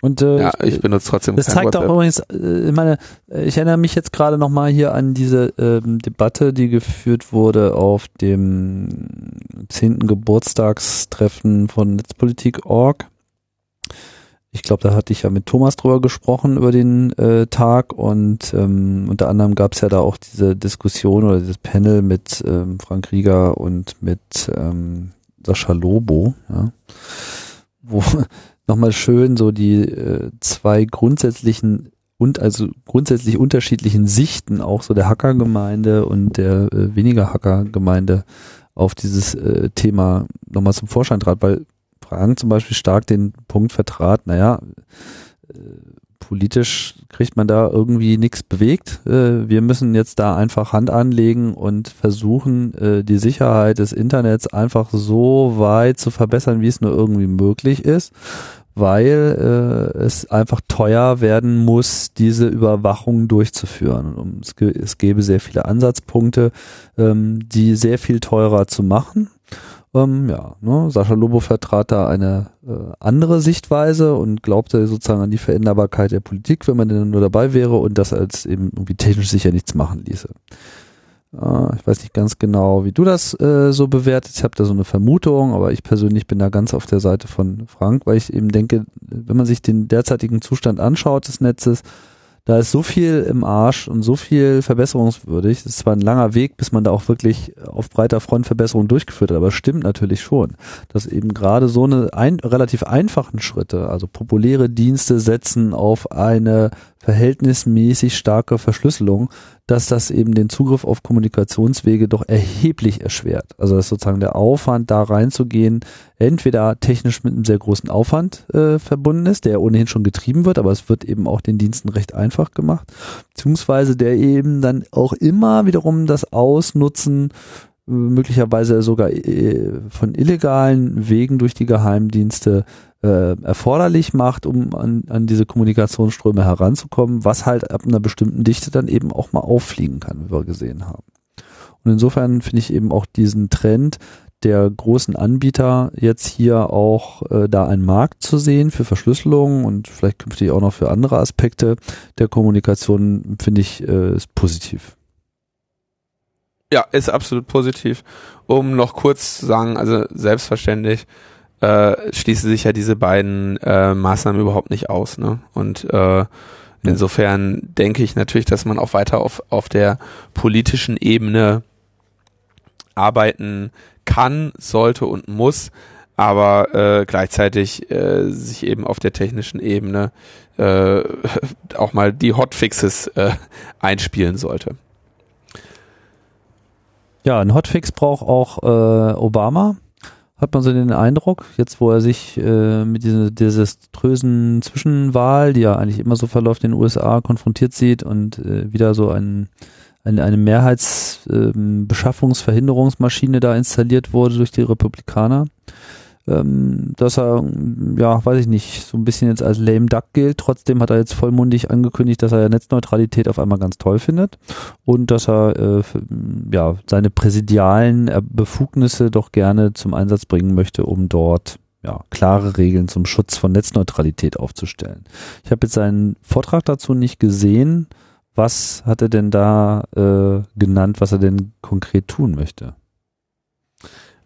Und äh, ja, ich benutze trotzdem. Das zeigt WhatsApp. auch übrigens, äh, ich meine, ich erinnere mich jetzt gerade nochmal hier an diese ähm, Debatte, die geführt wurde auf dem zehnten Geburtstagstreffen von Netzpolitik.org. Ich glaube, da hatte ich ja mit Thomas drüber gesprochen über den äh, Tag und ähm, unter anderem gab es ja da auch diese Diskussion oder dieses Panel mit ähm, Frank Rieger und mit ähm, Sascha Lobo, ja, wo nochmal schön so die äh, zwei grundsätzlichen und also grundsätzlich unterschiedlichen Sichten auch so der Hackergemeinde und der äh, weniger Hackergemeinde auf dieses äh, Thema nochmal zum Vorschein trat, weil Frank zum Beispiel stark den Punkt vertrat, naja, äh, politisch kriegt man da irgendwie nichts bewegt. Äh, wir müssen jetzt da einfach Hand anlegen und versuchen, äh, die Sicherheit des Internets einfach so weit zu verbessern, wie es nur irgendwie möglich ist, weil äh, es einfach teuer werden muss, diese Überwachung durchzuführen. Es gäbe sehr viele Ansatzpunkte, ähm, die sehr viel teurer zu machen ähm, ja, ne, Sascha Lobo vertrat da eine äh, andere Sichtweise und glaubte sozusagen an die Veränderbarkeit der Politik, wenn man denn nur dabei wäre und das als eben irgendwie technisch sicher nichts machen ließe. Äh, ich weiß nicht ganz genau, wie du das äh, so bewertest. Ich habe da so eine Vermutung, aber ich persönlich bin da ganz auf der Seite von Frank, weil ich eben denke, wenn man sich den derzeitigen Zustand anschaut des Netzes, da ist so viel im Arsch und so viel verbesserungswürdig. Es ist zwar ein langer Weg, bis man da auch wirklich auf breiter Front Verbesserungen durchgeführt hat, aber stimmt natürlich schon, dass eben gerade so eine ein, relativ einfachen Schritte, also populäre Dienste setzen auf eine verhältnismäßig starke Verschlüsselung, dass das eben den Zugriff auf Kommunikationswege doch erheblich erschwert. Also dass sozusagen der Aufwand, da reinzugehen, entweder technisch mit einem sehr großen Aufwand äh, verbunden ist, der ohnehin schon getrieben wird, aber es wird eben auch den Diensten recht einfach gemacht, beziehungsweise der eben dann auch immer wiederum das Ausnutzen äh, möglicherweise sogar äh, von illegalen Wegen durch die Geheimdienste äh, erforderlich macht, um an, an diese Kommunikationsströme heranzukommen, was halt ab einer bestimmten Dichte dann eben auch mal auffliegen kann, wie wir gesehen haben. Und insofern finde ich eben auch diesen Trend, der großen Anbieter jetzt hier auch äh, da einen Markt zu sehen für Verschlüsselung und vielleicht künftig auch noch für andere Aspekte der Kommunikation, finde ich, äh, ist positiv. Ja, ist absolut positiv. Um noch kurz zu sagen, also selbstverständlich äh, schließen sich ja diese beiden äh, Maßnahmen überhaupt nicht aus. Ne? Und äh, insofern denke ich natürlich, dass man auch weiter auf, auf der politischen Ebene arbeiten kann, sollte und muss, aber äh, gleichzeitig äh, sich eben auf der technischen Ebene äh, *laughs* auch mal die Hotfixes äh, einspielen sollte. Ja, ein Hotfix braucht auch äh, Obama, hat man so den Eindruck, jetzt wo er sich äh, mit dieser desaströsen Zwischenwahl, die ja eigentlich immer so verläuft in den USA, konfrontiert sieht und äh, wieder so ein eine, eine Mehrheitsbeschaffungsverhinderungsmaschine ähm, da installiert wurde durch die Republikaner, ähm, dass er, ja, weiß ich nicht, so ein bisschen jetzt als lame duck gilt. Trotzdem hat er jetzt vollmundig angekündigt, dass er Netzneutralität auf einmal ganz toll findet und dass er äh, ja seine präsidialen Befugnisse doch gerne zum Einsatz bringen möchte, um dort ja, klare Regeln zum Schutz von Netzneutralität aufzustellen. Ich habe jetzt seinen Vortrag dazu nicht gesehen. Was hat er denn da äh, genannt, was er denn konkret tun möchte?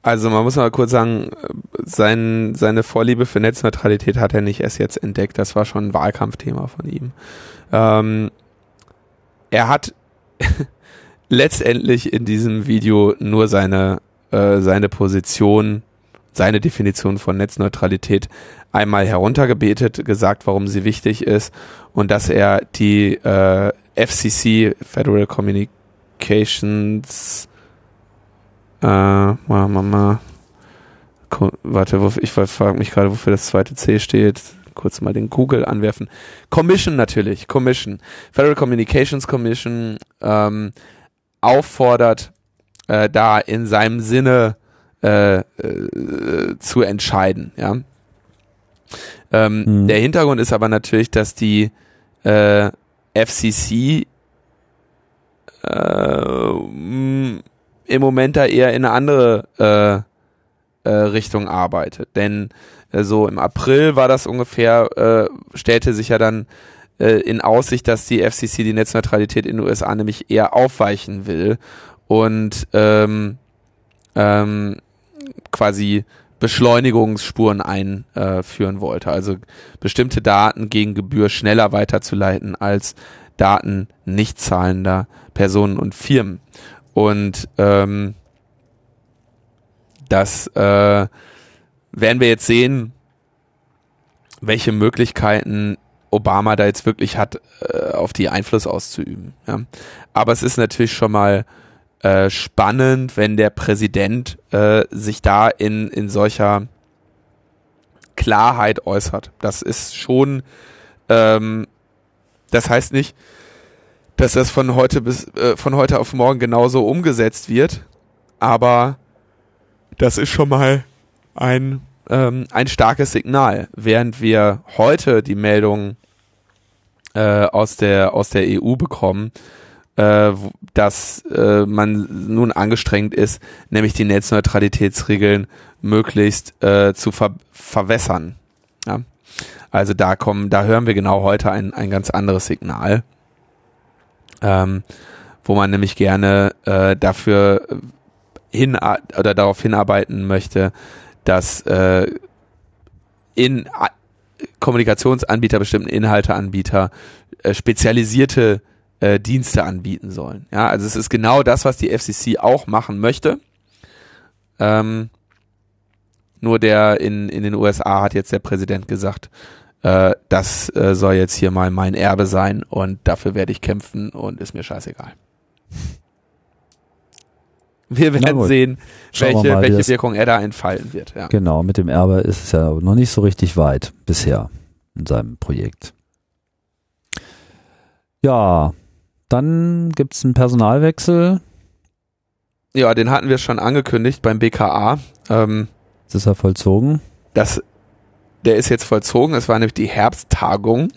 Also man muss mal kurz sagen, sein, seine Vorliebe für Netzneutralität hat er nicht erst jetzt entdeckt. Das war schon ein Wahlkampfthema von ihm. Ähm, er hat *laughs* letztendlich in diesem Video nur seine, äh, seine Position, seine Definition von Netzneutralität einmal heruntergebetet, gesagt, warum sie wichtig ist und dass er die äh, FCC, Federal Communications, äh, mal, warte, ich frage mich gerade, wofür das zweite C steht. Kurz mal den Google anwerfen. Commission natürlich, Commission. Federal Communications Commission ähm, auffordert, äh, da in seinem Sinne äh, äh, zu entscheiden. Ja. Ähm, mhm. Der Hintergrund ist aber natürlich, dass die äh, FCC im Moment da eher in eine andere äh, äh, Richtung arbeitet. Denn äh, so im April war das ungefähr, äh, stellte sich ja dann äh, in Aussicht, dass die FCC die Netzneutralität in den USA nämlich eher aufweichen will und ähm, ähm, quasi Beschleunigungsspuren einführen wollte. Also bestimmte Daten gegen Gebühr schneller weiterzuleiten als Daten nicht zahlender Personen und Firmen. Und ähm, das äh, werden wir jetzt sehen, welche Möglichkeiten Obama da jetzt wirklich hat, äh, auf die Einfluss auszuüben. Ja. Aber es ist natürlich schon mal äh, spannend, wenn der Präsident äh, sich da in, in solcher Klarheit äußert. Das ist schon, ähm, das heißt nicht, dass das von heute bis äh, von heute auf morgen genauso umgesetzt wird, aber das ist schon mal ein ähm, ein starkes Signal, während wir heute die Meldung äh, aus der aus der EU bekommen, äh, dass äh, man nun angestrengt ist, nämlich die Netzneutralitätsregeln möglichst äh, zu ver verwässern. Ja? Also da kommen, da hören wir genau heute ein, ein ganz anderes Signal, ähm, wo man nämlich gerne äh, dafür hin oder darauf hinarbeiten möchte, dass äh, in Kommunikationsanbieter, bestimmten Inhalteanbieter, äh, spezialisierte äh, Dienste anbieten sollen. Ja, also es ist genau das, was die FCC auch machen möchte. Ähm, nur der in, in den USA hat jetzt der Präsident gesagt, äh, das äh, soll jetzt hier mal mein Erbe sein und dafür werde ich kämpfen und ist mir scheißegal. Wir werden sehen, welche, wir mal, welche Wirkung er da entfalten wird. Ja. Genau, mit dem Erbe ist es ja noch nicht so richtig weit bisher in seinem Projekt. Ja, dann gibt es einen Personalwechsel. Ja, den hatten wir schon angekündigt beim BKA. Ähm, das ist ja vollzogen. Das, der ist jetzt vollzogen. Es war nämlich die Herbsttagung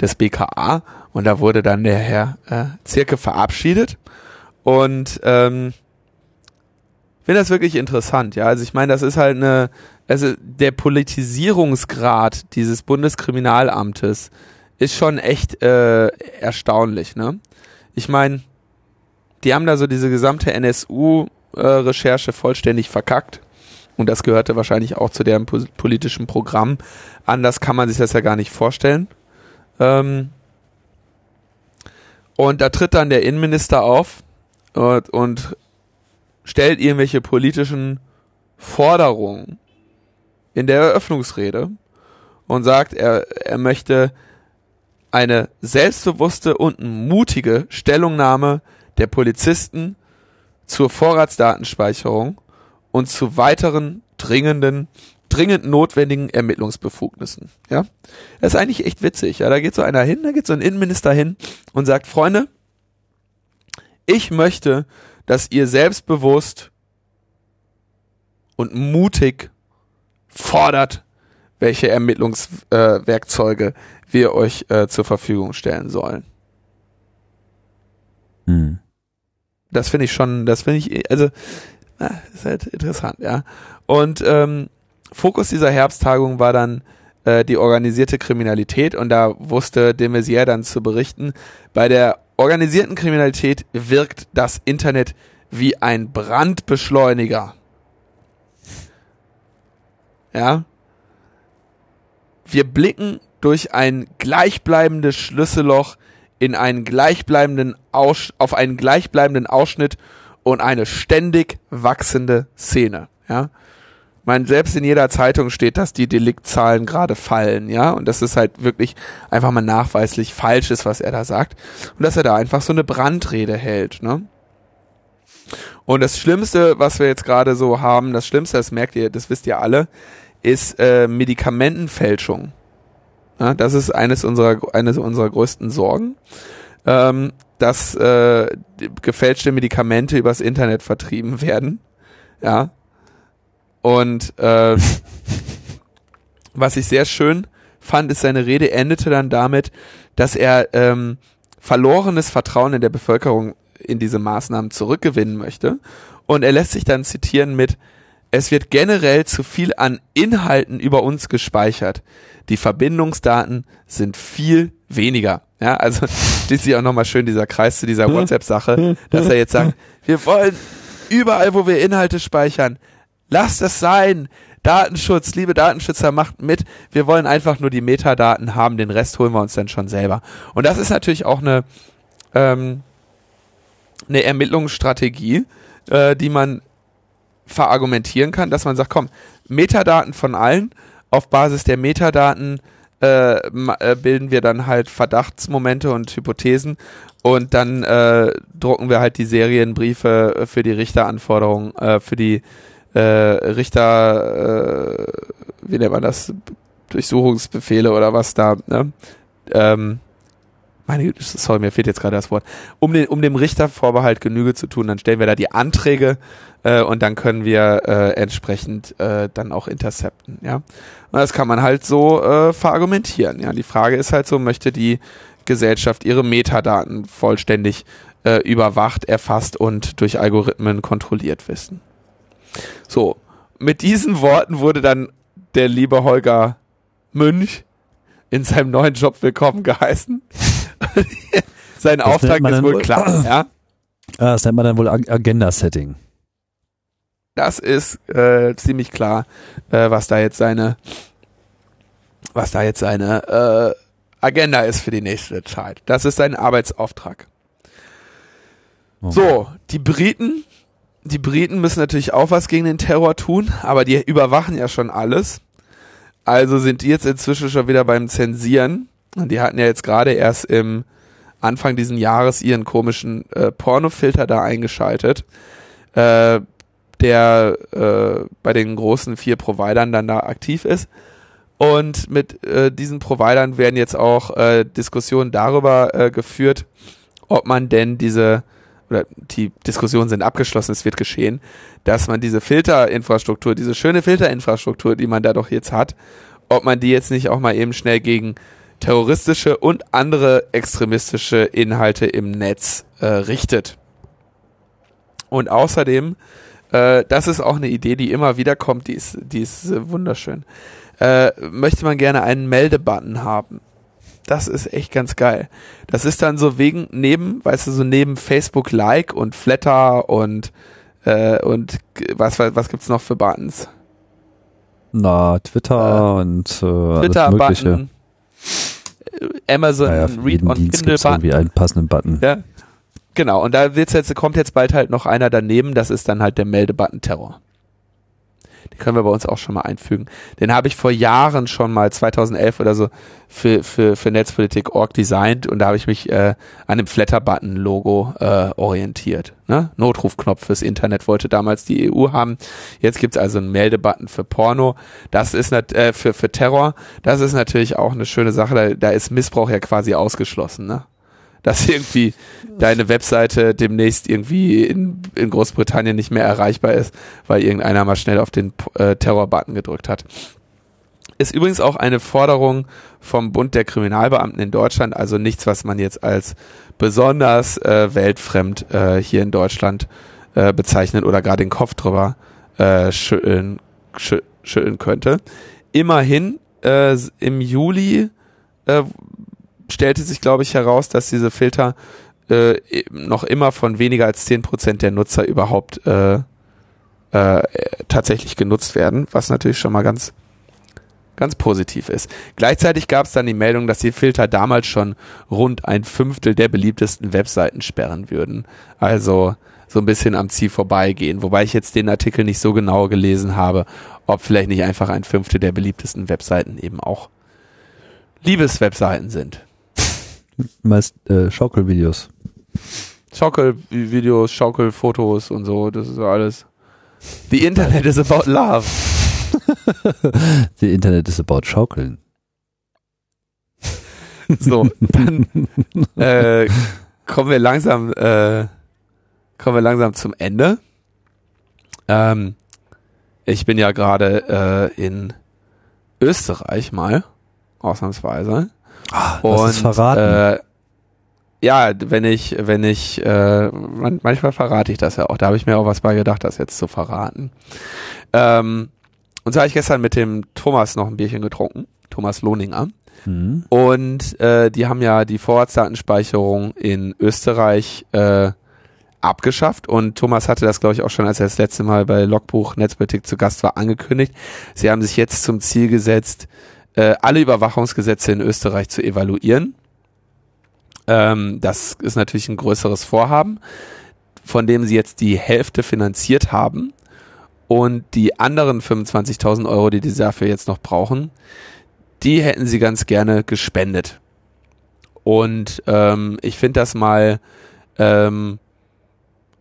des BKA und da wurde dann der Herr äh, Zirke verabschiedet. Und ähm, finde das wirklich interessant, ja. Also ich meine, das ist halt eine, also der Politisierungsgrad dieses Bundeskriminalamtes ist schon echt äh, erstaunlich, ne? Ich meine, die haben da so diese gesamte NSU-Recherche äh, vollständig verkackt. Und das gehörte wahrscheinlich auch zu deren politischen Programm. Anders kann man sich das ja gar nicht vorstellen. Ähm und da tritt dann der Innenminister auf und, und stellt irgendwelche politischen Forderungen in der Eröffnungsrede und sagt, er, er möchte eine selbstbewusste und mutige Stellungnahme der Polizisten zur Vorratsdatenspeicherung und zu weiteren dringenden, dringend notwendigen Ermittlungsbefugnissen. Ja, das ist eigentlich echt witzig. Ja, da geht so einer hin, da geht so ein Innenminister hin und sagt, Freunde, ich möchte, dass ihr selbstbewusst und mutig fordert, welche Ermittlungswerkzeuge äh, wir euch äh, zur Verfügung stellen sollen. Hm. Das finde ich schon, das finde ich, also, na, ist halt interessant, ja. Und ähm, Fokus dieser Herbsttagung war dann äh, die organisierte Kriminalität und da wusste de Maizière dann zu berichten, bei der organisierten Kriminalität wirkt das Internet wie ein Brandbeschleuniger. Ja. Wir blicken durch ein gleichbleibendes Schlüsselloch in einen gleichbleibenden Aus auf einen gleichbleibenden Ausschnitt und eine ständig wachsende Szene. Ja, ich selbst in jeder Zeitung steht, dass die Deliktzahlen gerade fallen, ja, und das ist halt wirklich einfach mal nachweislich falsch ist, was er da sagt und dass er da einfach so eine Brandrede hält, ne? Und das Schlimmste, was wir jetzt gerade so haben, das Schlimmste, das merkt ihr, das wisst ihr alle, ist äh, Medikamentenfälschung. Ja, das ist eines unserer, eines unserer größten Sorgen, ähm, dass äh, gefälschte Medikamente übers Internet vertrieben werden. Ja. Und äh, *laughs* was ich sehr schön fand, ist seine Rede endete dann damit, dass er ähm, verlorenes Vertrauen in der Bevölkerung in diese Maßnahmen zurückgewinnen möchte. Und er lässt sich dann zitieren mit, es wird generell zu viel an Inhalten über uns gespeichert. Die Verbindungsdaten sind viel weniger. Ja, also schließt sich auch nochmal schön dieser Kreis zu dieser WhatsApp-Sache, dass er jetzt sagt, wir wollen überall, wo wir Inhalte speichern, lasst es sein. Datenschutz, liebe Datenschützer, macht mit. Wir wollen einfach nur die Metadaten haben, den Rest holen wir uns dann schon selber. Und das ist natürlich auch eine, ähm, eine Ermittlungsstrategie, äh, die man verargumentieren kann, dass man sagt, komm, Metadaten von allen, auf Basis der Metadaten äh, äh, bilden wir dann halt Verdachtsmomente und Hypothesen und dann äh, drucken wir halt die Serienbriefe für die Richteranforderungen, äh, für die äh, Richter, äh, wie nennt man das, Durchsuchungsbefehle oder was da, ne? Ähm, meine Güte, sorry, mir fehlt jetzt gerade das Wort, um, den, um dem Richtervorbehalt Genüge zu tun, dann stellen wir da die Anträge äh, und dann können wir äh, entsprechend äh, dann auch intercepten, ja. Und das kann man halt so äh, verargumentieren, ja. Die Frage ist halt so, möchte die Gesellschaft ihre Metadaten vollständig äh, überwacht, erfasst und durch Algorithmen kontrolliert wissen. So, mit diesen Worten wurde dann der liebe Holger Münch in seinem neuen Job willkommen geheißen. Sein das Auftrag ist wohl klar, ja. Das nennt man dann wohl Agenda-Setting. Das ist äh, ziemlich klar, äh, was da jetzt seine, was da jetzt seine äh, Agenda ist für die nächste Zeit. Das ist sein Arbeitsauftrag. Okay. So, die Briten, die Briten müssen natürlich auch was gegen den Terror tun, aber die überwachen ja schon alles. Also sind die jetzt inzwischen schon wieder beim Zensieren. Und die hatten ja jetzt gerade erst im Anfang diesen Jahres ihren komischen äh, Pornofilter da eingeschaltet. Äh, der äh, bei den großen vier Providern dann da aktiv ist. Und mit äh, diesen Providern werden jetzt auch äh, Diskussionen darüber äh, geführt, ob man denn diese, oder die Diskussionen sind abgeschlossen, es wird geschehen, dass man diese Filterinfrastruktur, diese schöne Filterinfrastruktur, die man da doch jetzt hat, ob man die jetzt nicht auch mal eben schnell gegen terroristische und andere extremistische Inhalte im Netz äh, richtet. Und außerdem Äh, das ist auch eine Idee, die immer wieder kommt, die ist, die ist äh, wunderschön. Äh, möchte man gerne einen Meldebutton haben. Das ist echt ganz geil. Das ist dann so wegen, neben, weißt du, so neben Facebook Like und Flatter und, äh, und was, was, was gibt's noch für Buttons? Na, Twitter Äh, und äh. Twitter-Button, Amazon Naja, Read on Dienst Kindle es irgendwie Button. einen passenden Button. Ja. Genau, und da wird's jetzt, kommt jetzt bald halt noch einer daneben, das ist dann halt der Meldebutton Terror. Können wir bei uns auch schon mal einfügen. Den habe ich vor Jahren schon mal, 2011 oder so, für, für, für Netzpolitik.org designt und da habe ich mich äh, an dem Flatter-Button-Logo äh, orientiert. Ne? Notrufknopf fürs Internet wollte damals die EU haben. Jetzt gibt's also einen Meldebutton für Porno. Das ist äh, für, für Terror. Das ist natürlich auch eine schöne Sache. Da, da ist Missbrauch ja quasi ausgeschlossen. Ne? Dass irgendwie deine Webseite demnächst irgendwie in, in Großbritannien nicht mehr erreichbar ist, weil irgendeiner mal schnell auf den äh, Terror-Button gedrückt hat. Ist übrigens auch eine Forderung vom Bund der Kriminalbeamten in Deutschland, also nichts, was man jetzt als besonders äh, weltfremd äh, hier in Deutschland äh, bezeichnen oder gerade den Kopf drüber äh, schütteln, schü schütteln könnte. Immerhin äh, im Juli äh, stellte sich, glaube ich, heraus, dass diese Filter äh, noch immer von weniger als 10% der Nutzer überhaupt äh, äh, tatsächlich genutzt werden, was natürlich schon mal ganz, ganz positiv ist. Gleichzeitig gab es dann die Meldung, dass die Filter damals schon rund ein Fünftel der beliebtesten Webseiten sperren würden. Also so ein bisschen am Ziel vorbeigehen, wobei ich jetzt den Artikel nicht so genau gelesen habe, ob vielleicht nicht einfach ein Fünftel der beliebtesten Webseiten eben auch Liebeswebseiten sind. Meist äh, Schaukelvideos. Schaukelvideos, Schaukelfotos und so, das ist alles. The Internet is about love. *laughs* The Internet is about Schaukeln. *laughs* So, dann *laughs* äh, kommen wir langsam, äh, kommen wir langsam zum Ende. Ähm, ich bin ja gerade äh, in Österreich mal, ausnahmsweise. Ah, das ist verraten. Äh, ja, wenn ich, wenn ich, äh, man, manchmal verrate ich das ja auch. Da habe ich mir auch was bei gedacht, das jetzt zu verraten. Ähm, und so habe ich gestern mit dem Thomas noch ein Bierchen getrunken, Thomas Lohninger. Mhm. Und äh, die haben ja die Vorratsdatenspeicherung in Österreich äh, abgeschafft. Und Thomas hatte das, glaube ich, auch schon, als er das letzte Mal bei Logbuch Netzpolitik zu Gast war, angekündigt. Sie haben sich jetzt zum Ziel gesetzt, äh, alle Überwachungsgesetze in Österreich zu evaluieren. Ähm, das ist natürlich ein größeres Vorhaben, von dem sie jetzt die Hälfte finanziert haben. Und die anderen 25.000 Euro, die die dafür jetzt noch brauchen, die hätten sie ganz gerne gespendet. Und ähm, ich finde das mal ähm,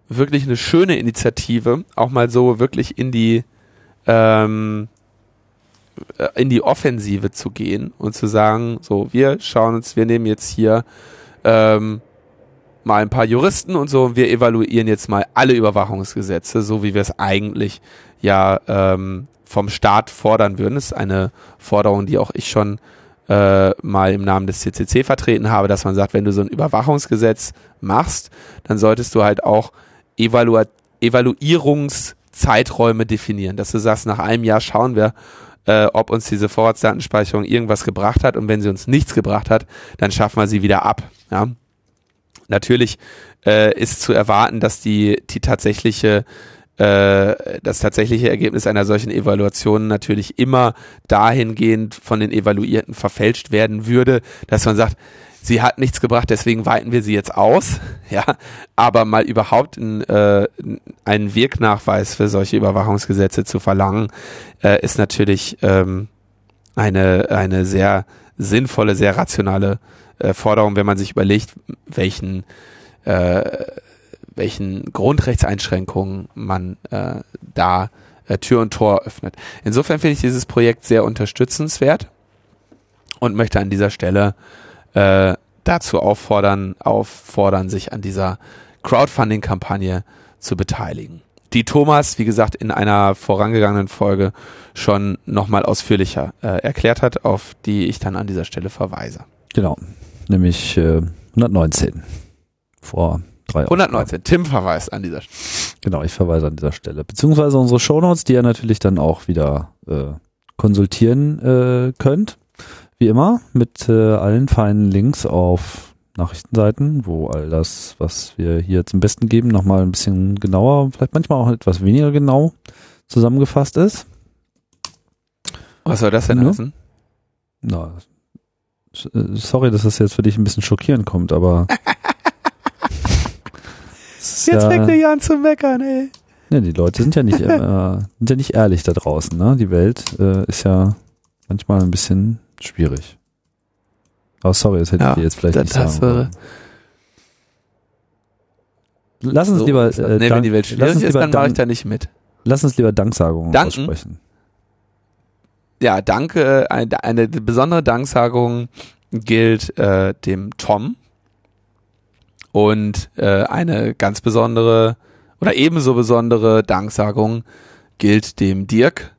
wirklich eine schöne Initiative, auch mal so wirklich in die ähm, äh, in die Offensive zu gehen und zu sagen, so, wir schauen uns, wir nehmen jetzt hier ähm, mal ein paar Juristen und so und wir evaluieren jetzt mal alle Überwachungsgesetze, so wie wir es eigentlich ja ähm, vom Staat fordern würden. Das ist eine Forderung, die auch ich schon äh, mal im Namen des CCC vertreten habe, dass man sagt, wenn du so ein Überwachungsgesetz machst, dann solltest du halt auch Evalu Evaluierungszeiträume definieren, dass du sagst, nach einem Jahr schauen wir, äh, ob uns diese Vorratsdatenspeicherung irgendwas gebracht hat und wenn sie uns nichts gebracht hat, dann schaffen wir sie wieder ab. Ja? Natürlich äh, ist zu erwarten, dass die, die tatsächliche äh, das tatsächliche Ergebnis einer solchen Evaluation natürlich immer dahingehend von den Evaluierten verfälscht werden würde, dass man sagt, sie hat nichts gebracht, deswegen weiten wir sie jetzt aus, *laughs* ja, aber mal überhaupt ein, äh, einen Wirknachweis für solche Überwachungsgesetze zu verlangen, äh, ist natürlich ähm, eine, eine sehr sinnvolle, sehr rationale äh, Forderung, wenn man sich überlegt, welchen äh, welchen Grundrechtseinschränkungen man äh, da äh, Tür und Tor öffnet. Insofern finde ich dieses Projekt sehr unterstützenswert und möchte an dieser Stelle äh, dazu auffordern, auffordern, sich an dieser Crowdfunding-Kampagne zu beteiligen. Die Thomas, wie gesagt, in einer vorangegangenen Folge schon nochmal ausführlicher äh, erklärt hat, auf die ich dann an dieser Stelle verweise. Genau. Nämlich äh, 119. Vor drei 119. Tim verweist an dieser Stelle. Genau, ich verweise an dieser Stelle. Beziehungsweise unsere Shownotes, die ihr natürlich dann auch wieder äh, konsultieren äh, könnt. Wie immer, mit äh, allen feinen Links auf Nachrichtenseiten, wo all das, was wir hier zum Besten geben, nochmal ein bisschen genauer, vielleicht manchmal auch etwas weniger genau zusammengefasst ist. Was soll das denn Ja. heißen? Na, äh, sorry, dass das jetzt für dich ein bisschen schockierend kommt, aber *laughs* ist ja, ja an zu meckern, ey. ja, die Leute sind ja nicht *laughs* äh, sind ja nicht ehrlich da draußen, ne? Die Welt äh, ist ja manchmal ein bisschen schwierig. Oh, sorry, das hätte Ja, ich dir jetzt vielleicht nicht sagen wollen. Lass uns So lieber äh, nee, wenn die Welt lass schwierig uns ist, lieber dann mache ich da nicht mit. Lass uns lieber Danksagungen Danken? aussprechen. Ja, danke. Eine, eine besondere Danksagung gilt äh, dem Tom und äh, eine ganz besondere oder ebenso besondere Danksagung gilt dem Dirk,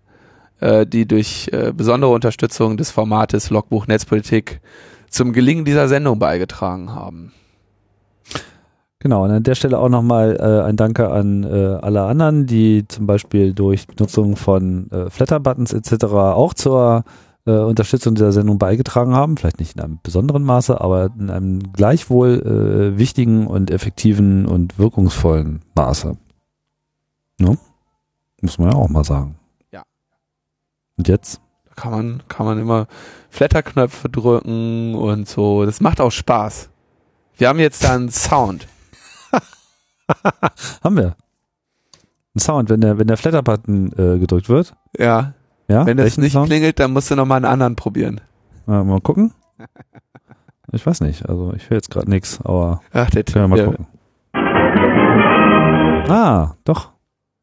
äh, die durch äh, besondere Unterstützung des Formates Logbuch Netzpolitik zum Gelingen dieser Sendung beigetragen haben. Genau, und an der Stelle auch nochmal äh, ein Danke an äh, alle anderen, die zum Beispiel durch Nutzung von äh, Flatter-Buttons etc. auch zur äh, Unterstützung dieser Sendung beigetragen haben. Vielleicht nicht in einem besonderen Maße, aber in einem gleichwohl äh, wichtigen und effektiven und wirkungsvollen Maße. Ne? Muss man ja auch mal sagen. Ja. Und jetzt? Da kann man, kann man immer Flatterknöpfe drücken und so. Das macht auch Spaß. Wir haben jetzt da einen Sound. *laughs* Haben wir. Ein Sound, wenn der, wenn der Flatter-Button äh, gedrückt wird. Ja. Ja, Wenn das nicht Sound? klingelt, dann musst du nochmal einen anderen probieren. Mal, mal gucken. Ich weiß nicht, also ich höre jetzt gerade nichts, aber Ach, der können wir mal der- gucken. Ah, doch,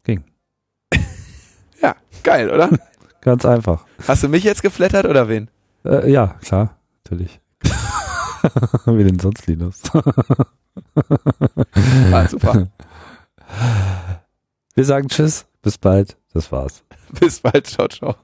*laughs* Ja, geil, oder? *laughs* ganz einfach. Hast du mich jetzt geflattert oder wen? Äh, ja, klar, natürlich. *laughs* Wie denn sonst, Linus? *laughs* Ah, super. Wir sagen Tschüss, bis bald, das war's. Bis bald, ciao, ciao.